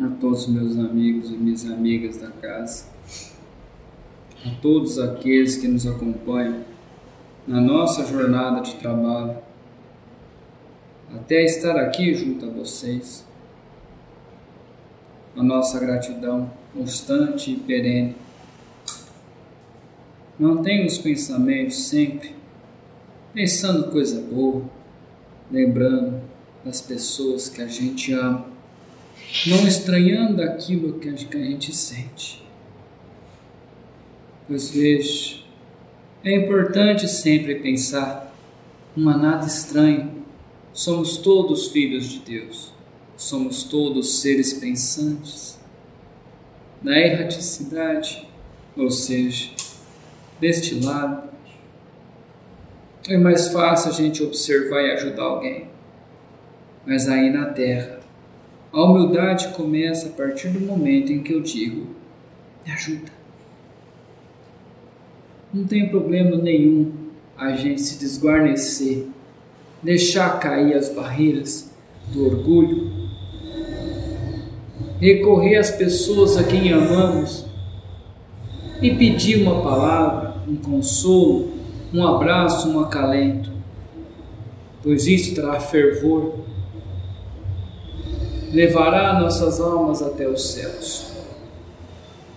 a todos meus amigos e minhas amigas da casa, a todos aqueles que nos acompanham na nossa jornada de trabalho, até estar aqui junto a vocês. A nossa gratidão constante e perene. Mantenha os pensamentos sempre pensando coisa boa, lembrando das pessoas que a gente ama, não estranhando aquilo que a gente sente. Pois veja, é importante sempre pensar, não há nada estranho, somos todos filhos de Deus, somos todos seres pensantes. Na erraticidade, ou seja, deste lado, é mais fácil a gente observar e ajudar alguém. Mas aí na terra, a humildade começa a partir do momento em que eu digo: me ajuda. Não tem problema nenhum a gente se desguarnecer, deixar cair as barreiras do orgulho, recorrer às pessoas a quem amamos e pedir uma palavra, um consolo, um abraço, um acalento, pois isso trará fervor, levará nossas almas até os céus.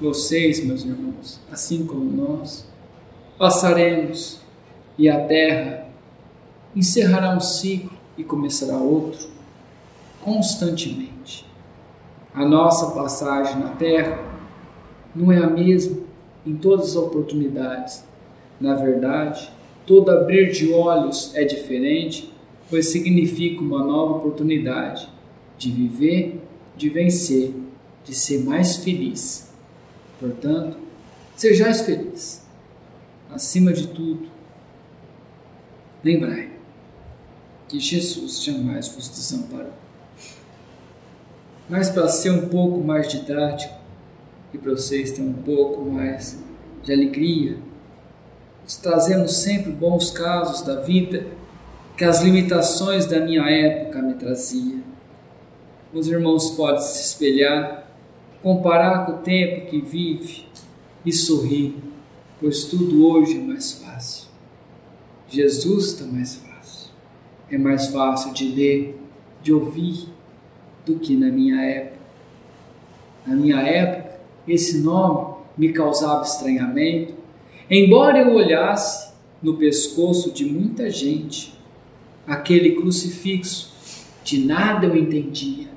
Vocês, meus irmãos, assim como nós, passaremos e a terra encerrará um ciclo e começará outro constantemente. A nossa passagem na terra não é a mesma em todas as oportunidades na verdade, todo abrir de olhos é diferente, pois significa uma nova oportunidade de viver, de vencer, de ser mais feliz. Portanto, sejais feliz. Acima de tudo, lembrai que Jesus jamais vos desamparou. Mas para ser um pouco mais didático e para vocês terem um pouco mais de alegria, trazemos sempre bons casos da vida que as limitações da minha época me traziam. Os irmãos podem se espelhar, comparar com o tempo que vive e sorrir, pois tudo hoje é mais fácil. Jesus está mais fácil. É mais fácil de ler, de ouvir, do que na minha época. Na minha época, esse nome me causava estranhamento, Embora eu olhasse no pescoço de muita gente aquele crucifixo, de nada eu entendia.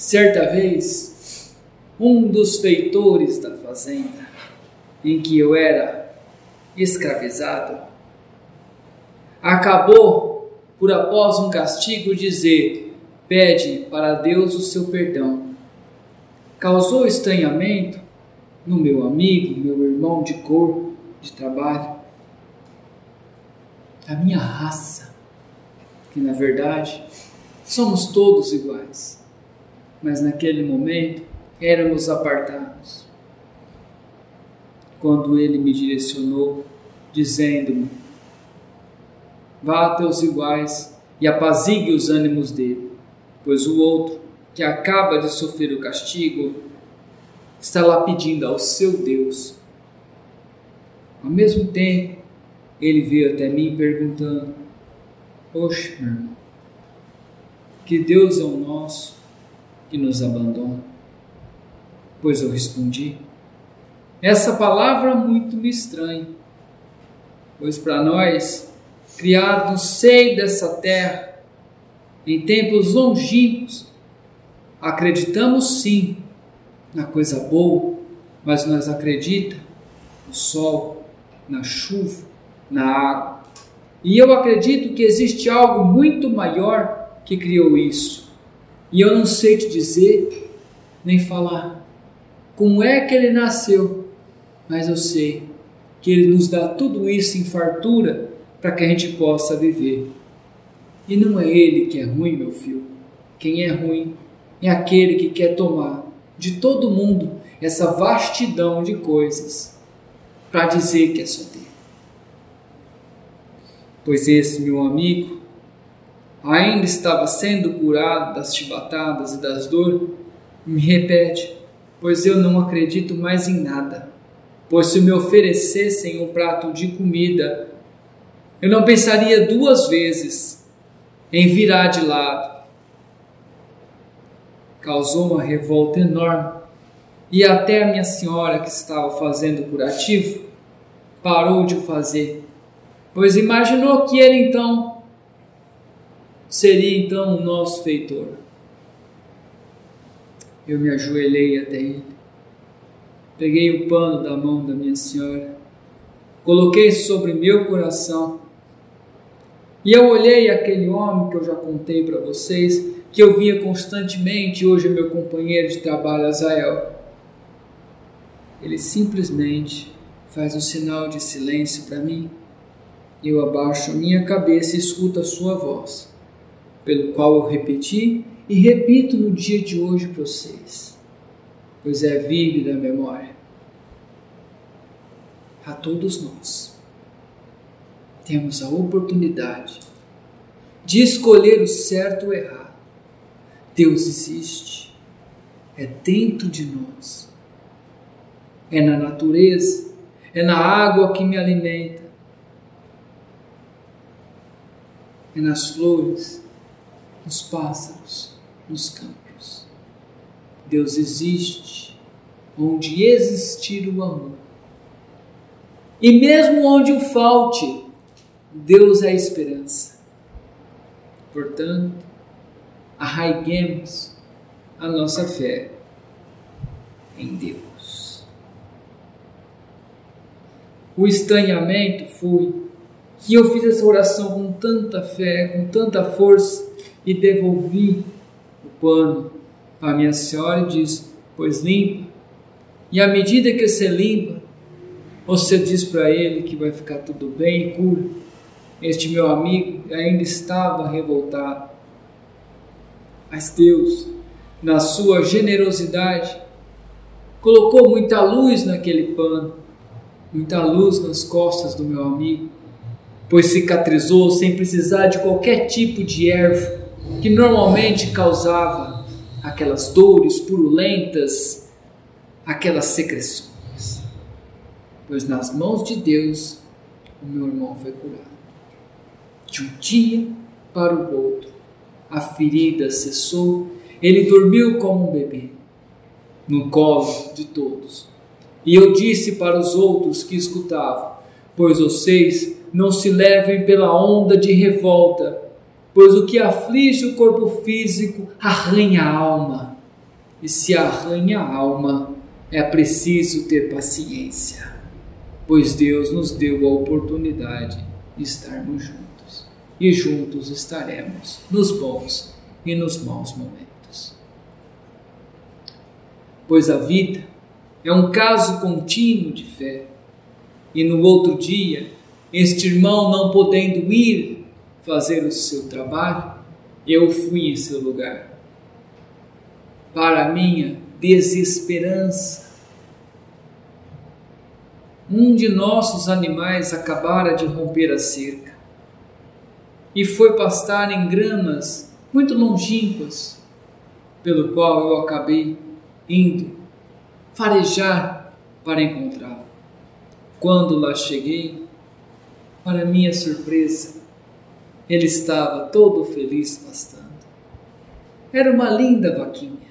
Certa vez, um dos feitores da fazenda em que eu era escravizado acabou por após um castigo dizer: pede para Deus o seu perdão. Causou estranhamento no meu amigo, meu irmão de cor, de trabalho, a minha raça, que na verdade somos todos iguais, mas naquele momento éramos apartados. Quando ele me direcionou, dizendo-me: Vá a teus iguais e apazigue os ânimos dele, pois o outro, que acaba de sofrer o castigo, está lá pedindo ao seu Deus. Ao mesmo tempo, ele veio até mim perguntando: Poxa, meu irmão, que Deus é o nosso que nos abandona? Pois eu respondi: Essa palavra muito me estranha, pois para nós, criados no seio dessa terra, em tempos longínquos, acreditamos sim na coisa boa, mas nós acredita no sol, na chuva, na água. E eu acredito que existe algo muito maior que criou isso. E eu não sei te dizer nem falar como é que ele nasceu, mas eu sei que ele nos dá tudo isso em fartura para que a gente possa viver. E não é ele que é ruim, meu filho. Quem é ruim é aquele que quer tomar de todo mundo essa vastidão de coisas para dizer que é só dele. Pois esse meu amigo ainda estava sendo curado das chibatadas e das dores, me repete, pois eu não acredito mais em nada. Pois se me oferecessem um prato de comida, eu não pensaria duas vezes em virar de lado. Causou uma revolta enorme e até a minha senhora, que estava fazendo o curativo, parou de o fazer, pois imaginou que ele então seria então o nosso feitor. Eu me ajoelhei até ele, peguei o pano da mão da minha senhora, coloquei sobre meu coração e eu olhei aquele homem que eu já contei para vocês, que eu via constantemente, hoje é meu companheiro de trabalho, Azael. Ele simplesmente faz um sinal de silêncio para mim. Eu abaixo a minha cabeça e escuto a sua voz, pelo qual eu repeti e repito no dia de hoje para vocês, pois é vívida a memória. A todos nós. Temos a oportunidade de escolher o certo ou errado. Deus existe, é dentro de nós, é na natureza, é na água que me alimenta, é nas flores, nos pássaros, nos campos. Deus existe onde existir o amor. E mesmo onde o falte, Deus é a esperança. Portanto, arraiguemos a nossa fé em Deus. O estranhamento foi que eu fiz essa oração com tanta fé, com tanta força e devolvi o pano à minha senhora e disse: Pois limpa. E à medida que você limpa, você diz para ele que vai ficar tudo bem e cura. Este meu amigo ainda estava revoltado. Mas Deus, na sua generosidade, colocou muita luz naquele pano, muita luz nas costas do meu amigo, pois cicatrizou sem precisar de qualquer tipo de erva que normalmente causava aquelas dores purulentas, aquelas secreções. Pois nas mãos de Deus o meu irmão foi curado. De um dia para o outro, a ferida cessou, ele dormiu como um bebê, no colo de todos. E eu disse para os outros que escutavam: Pois vocês não se levem pela onda de revolta, pois o que aflige o corpo físico arranha a alma. E se arranha a alma, é preciso ter paciência, pois Deus nos deu a oportunidade de estarmos juntos e juntos estaremos nos bons e nos maus momentos. Pois a vida é um caso contínuo de fé, e no outro dia, este irmão não podendo ir fazer o seu trabalho, eu fui em seu lugar. Para minha desesperança, um de nossos animais acabara de romper a cerca e foi pastar em gramas muito longínquas, pelo qual eu acabei indo farejar para encontrá-lo. Quando lá cheguei, para minha surpresa, ele estava todo feliz pastando. Era uma linda vaquinha,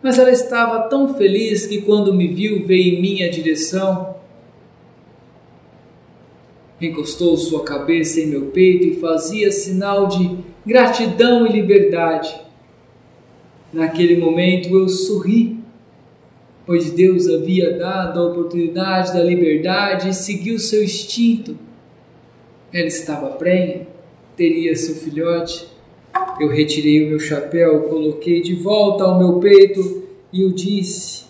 mas ela estava tão feliz que quando me viu veio em minha direção encostou sua cabeça em meu peito e fazia sinal de gratidão e liberdade. Naquele momento eu sorri, pois Deus havia dado a oportunidade da liberdade e seguiu seu instinto. Ela estava prenha, teria seu filhote. Eu retirei o meu chapéu, coloquei de volta ao meu peito e eu disse: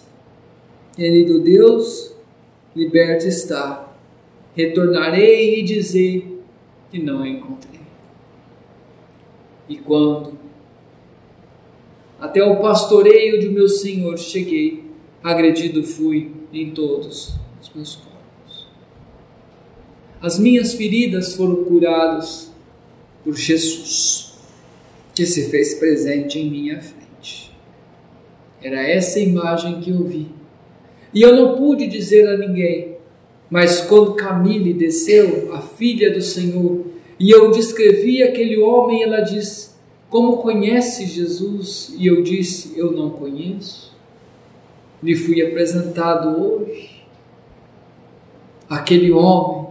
Querido Deus, liberta está retornarei e dizer que não a encontrei. E quando até o pastoreio de meu Senhor cheguei, agredido fui em todos os meus corpos. As minhas feridas foram curadas por Jesus. que se fez presente em minha frente. Era essa imagem que eu vi. E eu não pude dizer a ninguém, mas quando Camille desceu, a filha do Senhor, e eu descrevi aquele homem, ela disse: Como conhece Jesus? E eu disse: Eu não conheço. Lhe fui apresentado hoje. Aquele homem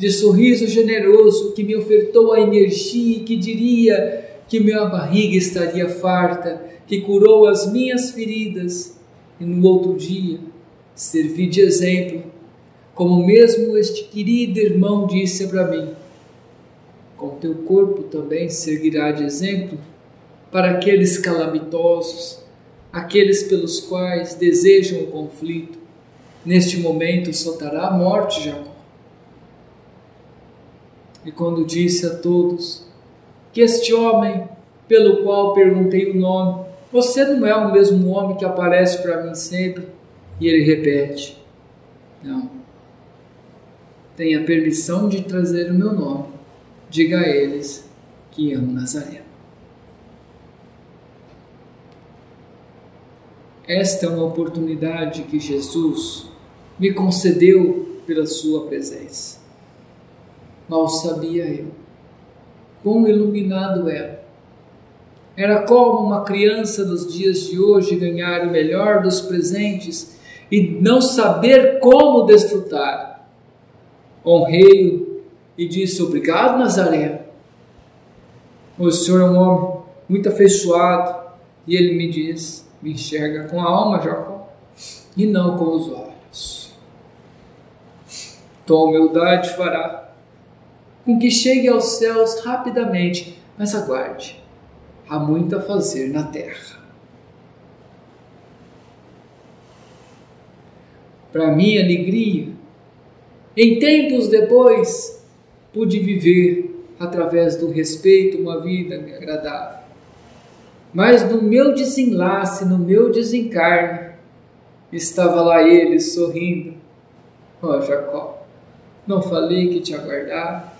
de sorriso generoso que me ofertou a energia e que diria que minha barriga estaria farta, que curou as minhas feridas e no outro dia servi de exemplo, como mesmo este querido irmão disse para mim: com teu corpo também servirá de exemplo para aqueles calamitosos, aqueles pelos quais desejam o conflito. Neste momento soltará a morte, Jacó. E quando disse a todos que este homem, pelo qual perguntei o nome, você não é o mesmo homem que aparece para mim sempre? E ele repete: Não. Tenha permissão de trazer o meu nome diga a eles que amo Nazareno. Esta é uma oportunidade que Jesus me concedeu pela Sua presença. Mal sabia eu quão iluminado era. Era como uma criança dos dias de hoje ganhar o melhor dos presentes e não saber como desfrutar. Honrei-o e disse: Obrigado, Nazaré. O senhor é um homem muito afeiçoado. E ele me diz: Me enxerga com a alma, Jacó, e não com os olhos. Tua humildade fará com que chegue aos céus rapidamente, mas aguarde, há muito a fazer na terra. Para minha alegria, em tempos depois, pude viver através do respeito uma vida agradável. Mas no meu desenlace, no meu desencarne, estava lá ele sorrindo. Ó oh, Jacó, não falei que te aguardava?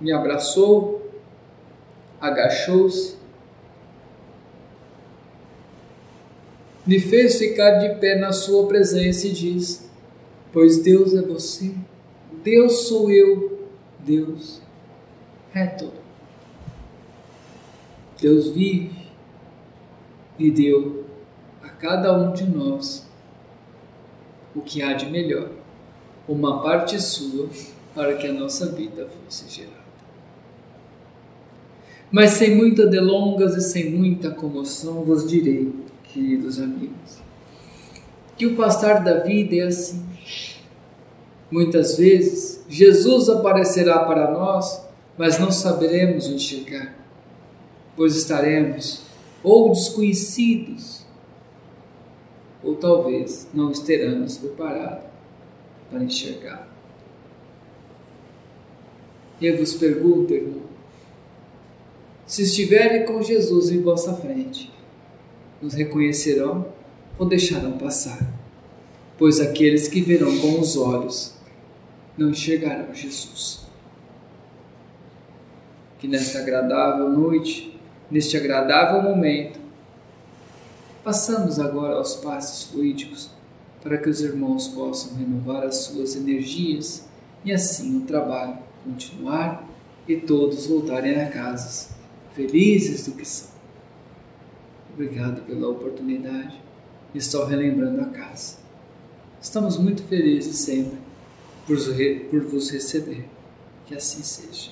Me abraçou, agachou-se, me fez ficar de pé na sua presença e disse: pois Deus é você, Deus sou eu, Deus é tudo. Deus vive e deu a cada um de nós o que há de melhor, uma parte sua para que a nossa vida fosse gerada. Mas sem muitas delongas e sem muita comoção vos direi, queridos amigos, que o passar da vida é assim Muitas vezes, Jesus aparecerá para nós, mas não saberemos enxergar, pois estaremos ou desconhecidos, ou talvez não estaremos preparados para enxergar. Eu vos pergunto, irmão, se estiverem com Jesus em vossa frente, nos reconhecerão ou deixarão passar? Pois aqueles que verão com os olhos não enxergarão Jesus. Que nesta agradável noite, neste agradável momento, passamos agora aos passos fluídicos para que os irmãos possam renovar as suas energias e assim o trabalho continuar e todos voltarem a casas felizes do que são. Obrigado pela oportunidade e estou relembrando a casa. Estamos muito felizes sempre por, por vos receber. Que assim seja.